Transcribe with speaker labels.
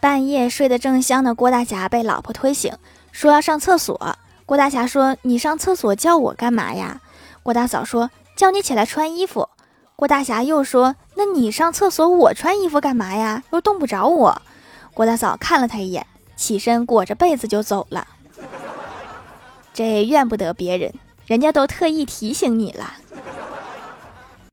Speaker 1: 半夜睡得正香的郭大侠被老婆推醒说要上厕所。郭大侠说你上厕所叫我干嘛呀？郭大嫂说叫你起来穿衣服。郭大侠又说那你上厕所我穿衣服干嘛呀？又冻不着我。郭大嫂看了他一眼起身裹着被子就走了。这怨不得别人人家都特意提醒你了。